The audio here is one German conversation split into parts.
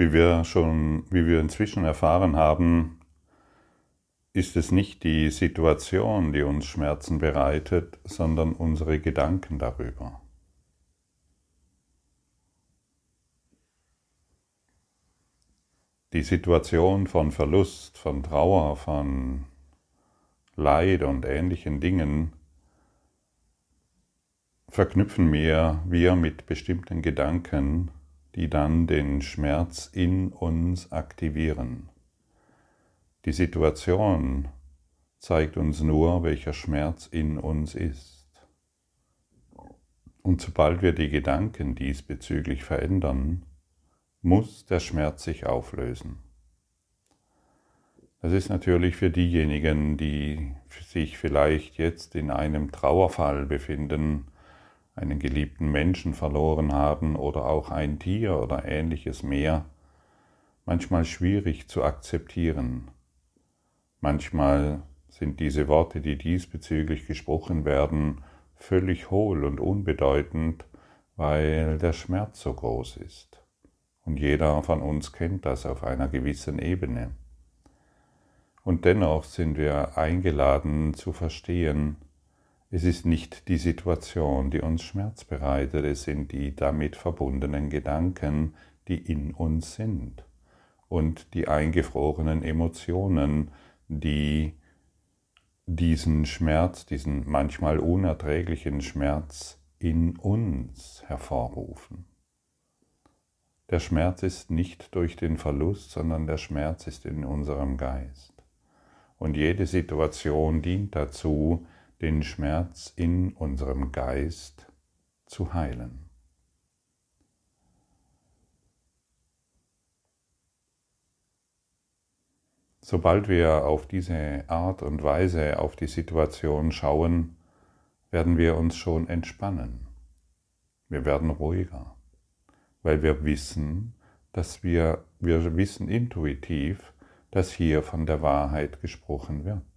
Wie wir schon, wie wir inzwischen erfahren haben, ist es nicht die Situation, die uns Schmerzen bereitet, sondern unsere Gedanken darüber. Die Situation von Verlust, von Trauer, von Leid und ähnlichen Dingen verknüpfen wir, wir mit bestimmten Gedanken, die dann den Schmerz in uns aktivieren. Die Situation zeigt uns nur, welcher Schmerz in uns ist. Und sobald wir die Gedanken diesbezüglich verändern, muss der Schmerz sich auflösen. Das ist natürlich für diejenigen, die sich vielleicht jetzt in einem Trauerfall befinden, einen geliebten Menschen verloren haben oder auch ein Tier oder ähnliches mehr, manchmal schwierig zu akzeptieren. Manchmal sind diese Worte, die diesbezüglich gesprochen werden, völlig hohl und unbedeutend, weil der Schmerz so groß ist. Und jeder von uns kennt das auf einer gewissen Ebene. Und dennoch sind wir eingeladen zu verstehen, es ist nicht die Situation, die uns Schmerz bereitet, es sind die damit verbundenen Gedanken, die in uns sind und die eingefrorenen Emotionen, die diesen Schmerz, diesen manchmal unerträglichen Schmerz in uns hervorrufen. Der Schmerz ist nicht durch den Verlust, sondern der Schmerz ist in unserem Geist. Und jede Situation dient dazu, den Schmerz in unserem Geist zu heilen. Sobald wir auf diese Art und Weise auf die Situation schauen, werden wir uns schon entspannen. Wir werden ruhiger, weil wir wissen, dass wir, wir wissen intuitiv, dass hier von der Wahrheit gesprochen wird.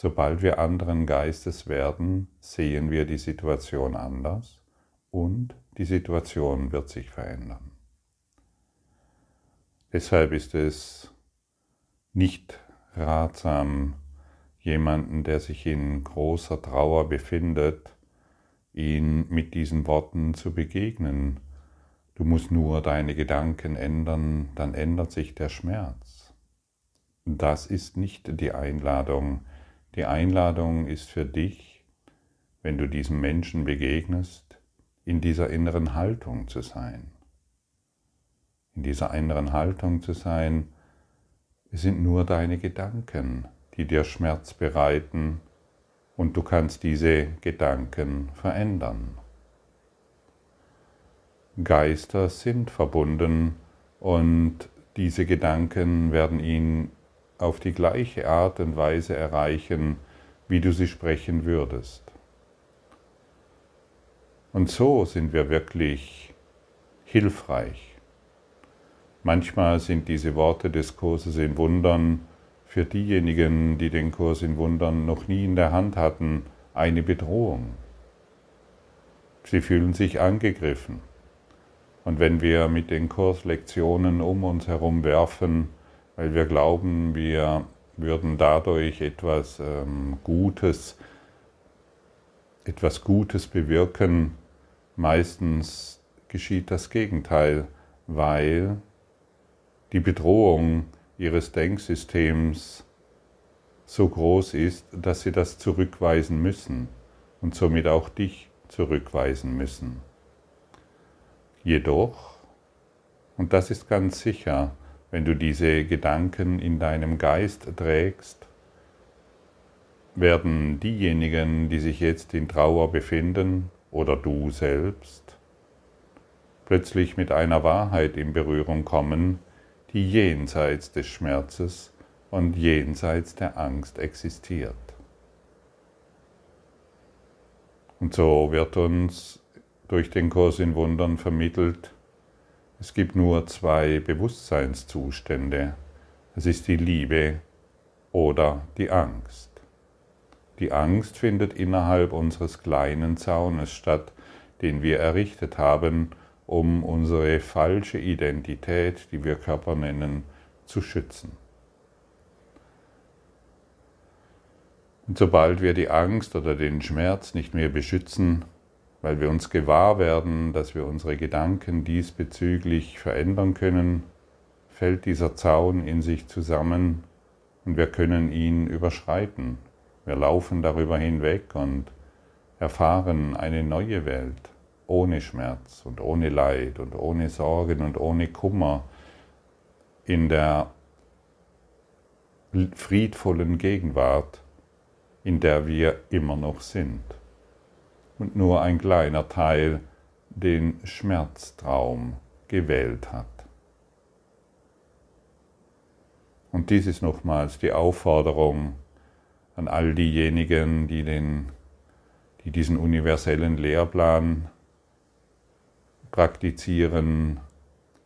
Sobald wir anderen Geistes werden, sehen wir die Situation anders und die Situation wird sich verändern. Deshalb ist es nicht ratsam, jemanden, der sich in großer Trauer befindet, ihn mit diesen Worten zu begegnen. Du musst nur deine Gedanken ändern, dann ändert sich der Schmerz. Das ist nicht die Einladung, die Einladung ist für dich, wenn du diesem Menschen begegnest, in dieser inneren Haltung zu sein. In dieser inneren Haltung zu sein, es sind nur deine Gedanken, die dir Schmerz bereiten und du kannst diese Gedanken verändern. Geister sind verbunden und diese Gedanken werden ihn auf die gleiche Art und Weise erreichen, wie du sie sprechen würdest. Und so sind wir wirklich hilfreich. Manchmal sind diese Worte des Kurses in Wundern für diejenigen, die den Kurs in Wundern noch nie in der Hand hatten, eine Bedrohung. Sie fühlen sich angegriffen. Und wenn wir mit den Kurslektionen um uns herum werfen, weil wir glauben, wir würden dadurch etwas ähm, Gutes, etwas Gutes bewirken. Meistens geschieht das Gegenteil, weil die Bedrohung ihres Denksystems so groß ist, dass sie das zurückweisen müssen und somit auch dich zurückweisen müssen. Jedoch, und das ist ganz sicher, wenn du diese Gedanken in deinem Geist trägst, werden diejenigen, die sich jetzt in Trauer befinden, oder du selbst, plötzlich mit einer Wahrheit in Berührung kommen, die jenseits des Schmerzes und jenseits der Angst existiert. Und so wird uns durch den Kurs in Wundern vermittelt, es gibt nur zwei Bewusstseinszustände. Es ist die Liebe oder die Angst. Die Angst findet innerhalb unseres kleinen Zaunes statt, den wir errichtet haben, um unsere falsche Identität, die wir Körper nennen, zu schützen. Und sobald wir die Angst oder den Schmerz nicht mehr beschützen, weil wir uns gewahr werden, dass wir unsere Gedanken diesbezüglich verändern können, fällt dieser Zaun in sich zusammen und wir können ihn überschreiten. Wir laufen darüber hinweg und erfahren eine neue Welt ohne Schmerz und ohne Leid und ohne Sorgen und ohne Kummer in der friedvollen Gegenwart, in der wir immer noch sind und nur ein kleiner Teil den Schmerztraum gewählt hat. Und dies ist nochmals die Aufforderung an all diejenigen, die, den, die diesen universellen Lehrplan praktizieren.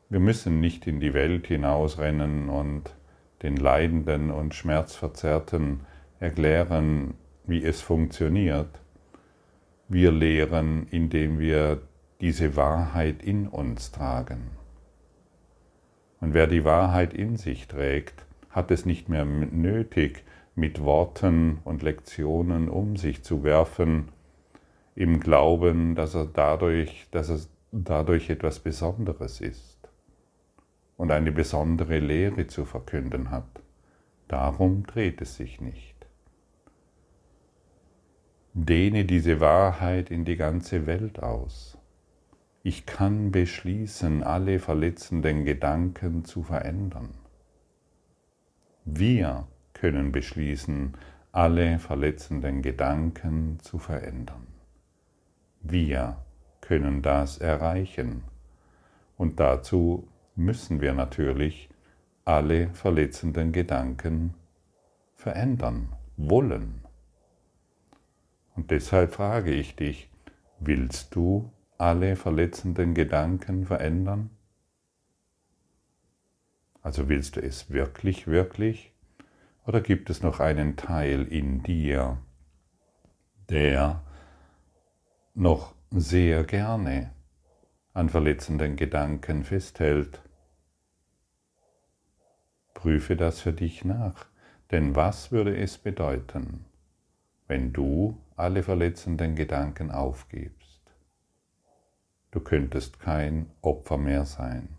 Wir müssen nicht in die Welt hinausrennen und den Leidenden und Schmerzverzerrten erklären, wie es funktioniert, wir lehren, indem wir diese Wahrheit in uns tragen. Und wer die Wahrheit in sich trägt, hat es nicht mehr nötig, mit Worten und Lektionen um sich zu werfen, im Glauben, dass er dadurch, dass es dadurch etwas Besonderes ist und eine besondere Lehre zu verkünden hat. Darum dreht es sich nicht. Dehne diese Wahrheit in die ganze Welt aus. Ich kann beschließen, alle verletzenden Gedanken zu verändern. Wir können beschließen, alle verletzenden Gedanken zu verändern. Wir können das erreichen. Und dazu müssen wir natürlich alle verletzenden Gedanken verändern wollen. Und deshalb frage ich dich, willst du alle verletzenden Gedanken verändern? Also willst du es wirklich, wirklich? Oder gibt es noch einen Teil in dir, der noch sehr gerne an verletzenden Gedanken festhält? Prüfe das für dich nach, denn was würde es bedeuten, wenn du alle verletzenden Gedanken aufgibst. Du könntest kein Opfer mehr sein.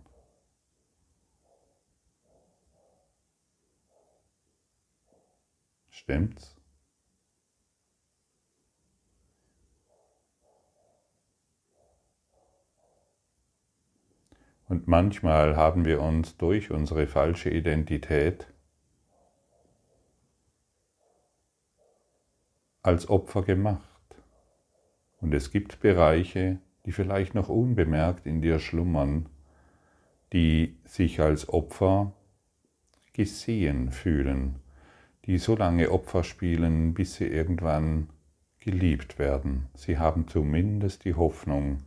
Stimmt's? Und manchmal haben wir uns durch unsere falsche Identität als Opfer gemacht. Und es gibt Bereiche, die vielleicht noch unbemerkt in dir schlummern, die sich als Opfer gesehen fühlen, die so lange Opfer spielen, bis sie irgendwann geliebt werden. Sie haben zumindest die Hoffnung,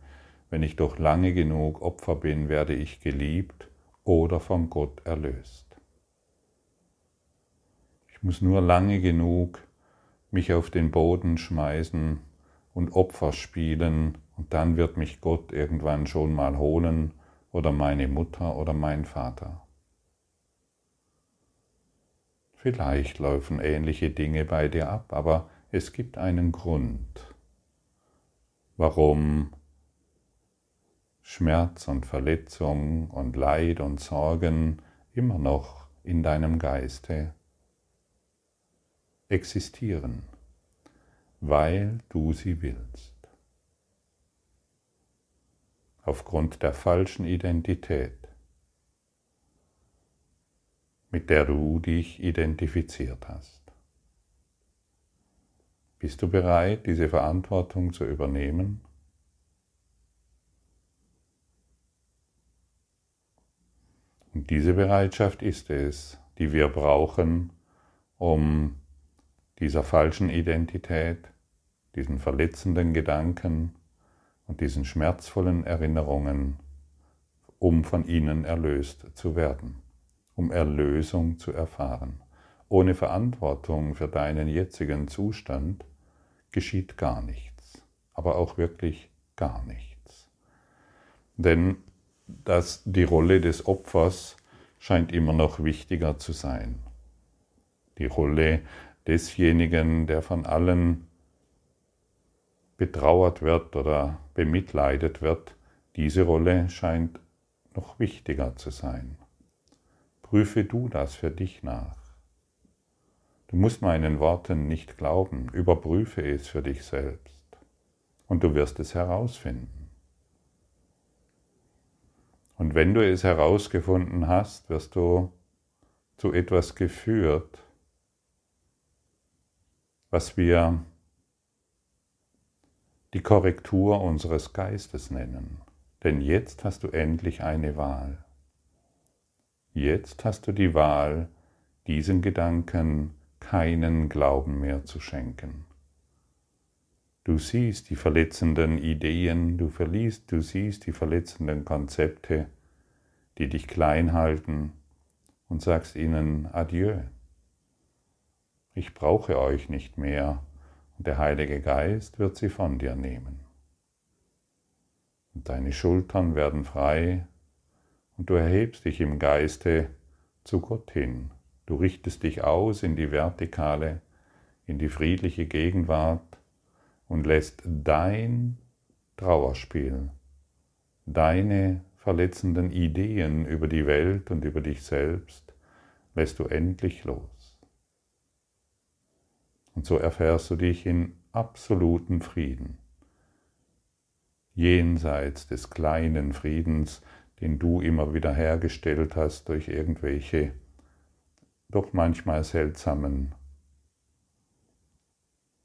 wenn ich doch lange genug Opfer bin, werde ich geliebt oder von Gott erlöst. Ich muss nur lange genug mich auf den Boden schmeißen und Opfer spielen und dann wird mich Gott irgendwann schon mal holen oder meine Mutter oder mein Vater. Vielleicht laufen ähnliche Dinge bei dir ab, aber es gibt einen Grund, warum Schmerz und Verletzung und Leid und Sorgen immer noch in deinem Geiste existieren, weil du sie willst. Aufgrund der falschen Identität, mit der du dich identifiziert hast. Bist du bereit, diese Verantwortung zu übernehmen? Und diese Bereitschaft ist es, die wir brauchen, um dieser falschen Identität, diesen verletzenden Gedanken und diesen schmerzvollen Erinnerungen, um von ihnen erlöst zu werden, um Erlösung zu erfahren. Ohne Verantwortung für deinen jetzigen Zustand geschieht gar nichts, aber auch wirklich gar nichts. Denn dass die Rolle des Opfers scheint immer noch wichtiger zu sein. Die Rolle desjenigen, der von allen betrauert wird oder bemitleidet wird, diese Rolle scheint noch wichtiger zu sein. Prüfe du das für dich nach. Du musst meinen Worten nicht glauben, überprüfe es für dich selbst und du wirst es herausfinden. Und wenn du es herausgefunden hast, wirst du zu etwas geführt, was wir die Korrektur unseres Geistes nennen. Denn jetzt hast du endlich eine Wahl. Jetzt hast du die Wahl, diesen Gedanken keinen Glauben mehr zu schenken. Du siehst die verletzenden Ideen, du verliest, du siehst die verletzenden Konzepte, die dich klein halten und sagst ihnen Adieu. Ich brauche euch nicht mehr und der Heilige Geist wird sie von dir nehmen. Und deine Schultern werden frei und du erhebst dich im Geiste zu Gott hin Du richtest dich aus in die vertikale, in die friedliche Gegenwart und lässt dein Trauerspiel, deine verletzenden Ideen über die Welt und über dich selbst, lässt du endlich los. Und so erfährst du dich in absoluten Frieden, jenseits des kleinen Friedens, den du immer wieder hergestellt hast durch irgendwelche doch manchmal seltsamen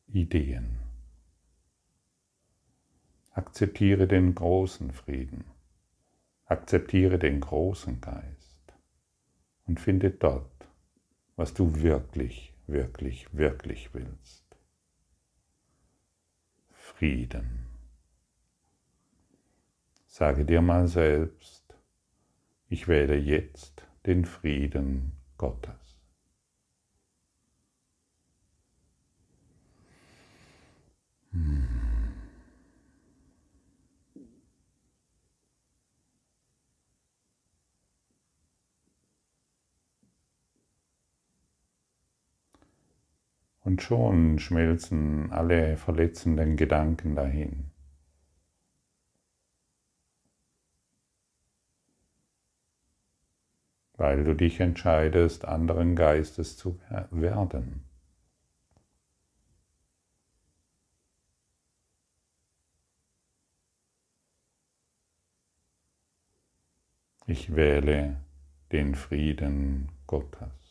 Ideen. Akzeptiere den großen Frieden, akzeptiere den großen Geist. Und finde dort, was du wirklich, wirklich, wirklich willst. Frieden. Sage dir mal selbst, ich wähle jetzt den Frieden Gottes. Und schon schmelzen alle verletzenden Gedanken dahin. Weil du dich entscheidest, anderen Geistes zu werden. Ich wähle den Frieden Gottes.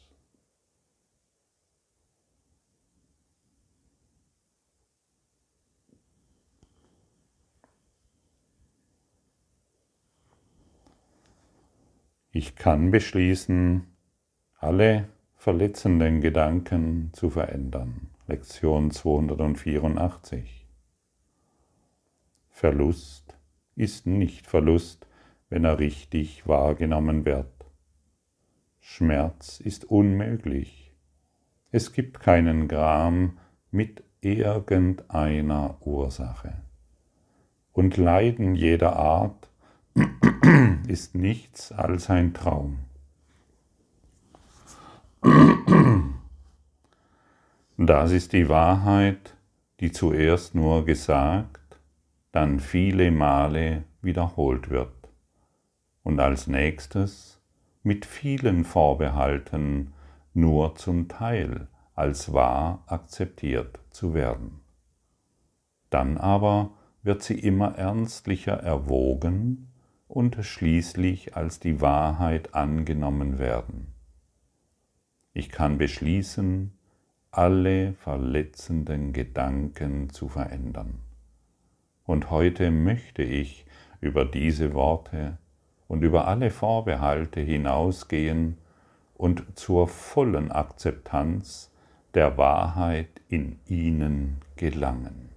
Ich kann beschließen, alle verletzenden Gedanken zu verändern. Lektion 284. Verlust ist nicht Verlust, wenn er richtig wahrgenommen wird. Schmerz ist unmöglich. Es gibt keinen Gram mit irgendeiner Ursache. Und Leiden jeder Art ist nichts als ein Traum. Das ist die Wahrheit, die zuerst nur gesagt, dann viele Male wiederholt wird und als nächstes mit vielen Vorbehalten nur zum Teil als wahr akzeptiert zu werden. Dann aber wird sie immer ernstlicher erwogen und schließlich als die Wahrheit angenommen werden. Ich kann beschließen, alle verletzenden Gedanken zu verändern. Und heute möchte ich über diese Worte und über alle Vorbehalte hinausgehen und zur vollen Akzeptanz der Wahrheit in ihnen gelangen.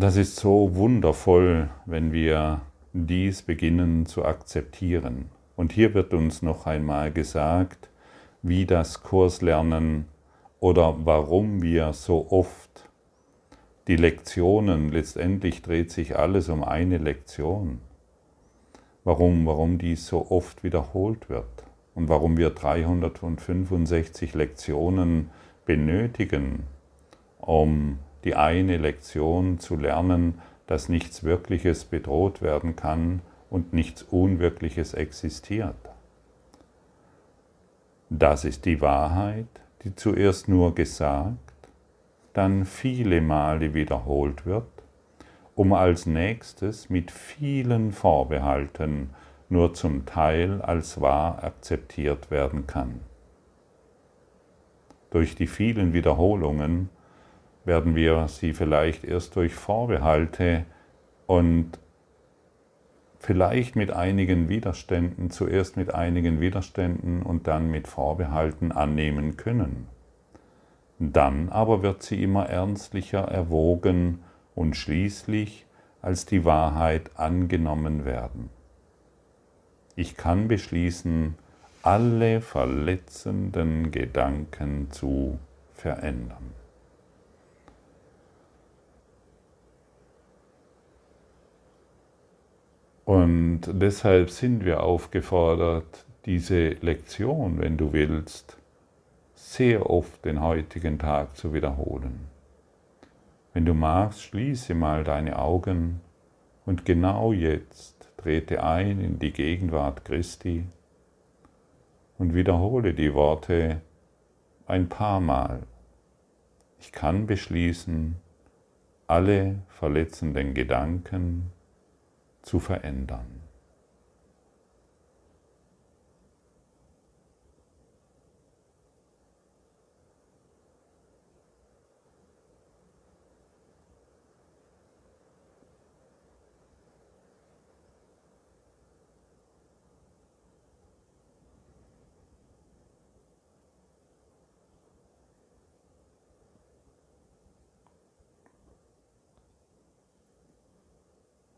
Das ist so wundervoll, wenn wir dies beginnen zu akzeptieren. Und hier wird uns noch einmal gesagt, wie das Kurslernen oder warum wir so oft die Lektionen, letztendlich dreht sich alles um eine Lektion. Warum, warum dies so oft wiederholt wird und warum wir 365 Lektionen benötigen, um die eine Lektion zu lernen, dass nichts Wirkliches bedroht werden kann und nichts Unwirkliches existiert. Das ist die Wahrheit, die zuerst nur gesagt, dann viele Male wiederholt wird, um als nächstes mit vielen Vorbehalten nur zum Teil als wahr akzeptiert werden kann. Durch die vielen Wiederholungen werden wir sie vielleicht erst durch Vorbehalte und vielleicht mit einigen Widerständen, zuerst mit einigen Widerständen und dann mit Vorbehalten annehmen können. Dann aber wird sie immer ernstlicher erwogen und schließlich als die Wahrheit angenommen werden. Ich kann beschließen, alle verletzenden Gedanken zu verändern. Und deshalb sind wir aufgefordert, diese Lektion, wenn du willst, sehr oft den heutigen Tag zu wiederholen. Wenn du magst, schließe mal deine Augen und genau jetzt trete ein in die Gegenwart Christi und wiederhole die Worte ein paar Mal. Ich kann beschließen, alle verletzenden Gedanken zu verändern.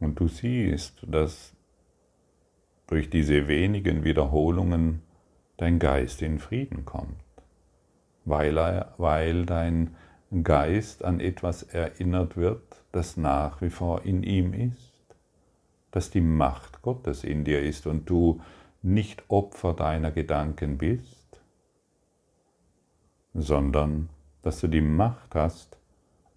Und du siehst, dass durch diese wenigen Wiederholungen dein Geist in Frieden kommt, weil, er, weil dein Geist an etwas erinnert wird, das nach wie vor in ihm ist, dass die Macht Gottes in dir ist und du nicht Opfer deiner Gedanken bist, sondern dass du die Macht hast,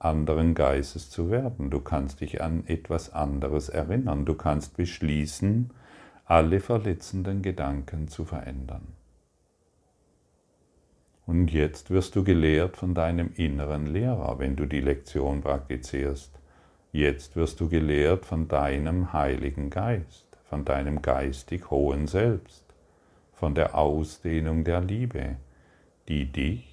anderen Geistes zu werden. Du kannst dich an etwas anderes erinnern. Du kannst beschließen, alle verletzenden Gedanken zu verändern. Und jetzt wirst du gelehrt von deinem inneren Lehrer, wenn du die Lektion praktizierst. Jetzt wirst du gelehrt von deinem Heiligen Geist, von deinem geistig hohen Selbst, von der Ausdehnung der Liebe, die dich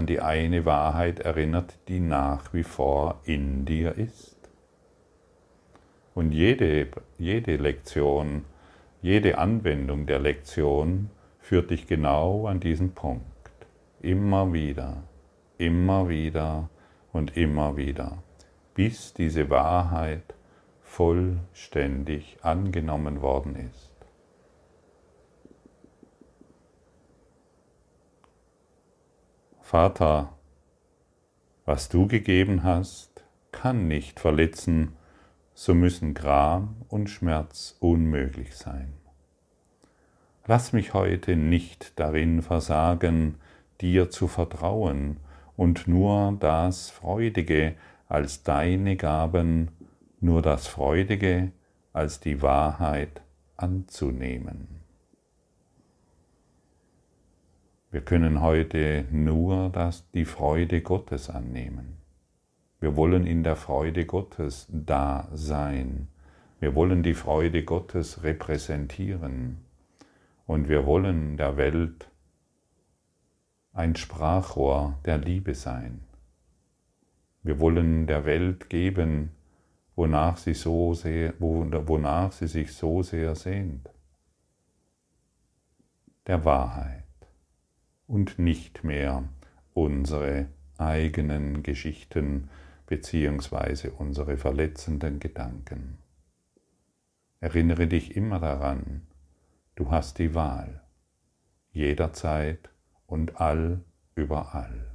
an die eine Wahrheit erinnert, die nach wie vor in dir ist. Und jede, jede Lektion, jede Anwendung der Lektion führt dich genau an diesen Punkt. Immer wieder, immer wieder und immer wieder, bis diese Wahrheit vollständig angenommen worden ist. Vater, was du gegeben hast, kann nicht verletzen, so müssen Gram und Schmerz unmöglich sein. Lass mich heute nicht darin versagen, dir zu vertrauen und nur das Freudige als deine Gaben, nur das Freudige als die Wahrheit anzunehmen. Wir können heute nur das, die Freude Gottes annehmen. Wir wollen in der Freude Gottes da sein. Wir wollen die Freude Gottes repräsentieren. Und wir wollen der Welt ein Sprachrohr der Liebe sein. Wir wollen der Welt geben, wonach sie, so sehr, wonach sie sich so sehr sehnt. Der Wahrheit und nicht mehr unsere eigenen Geschichten beziehungsweise unsere verletzenden Gedanken. Erinnere dich immer daran, du hast die Wahl, jederzeit und all überall.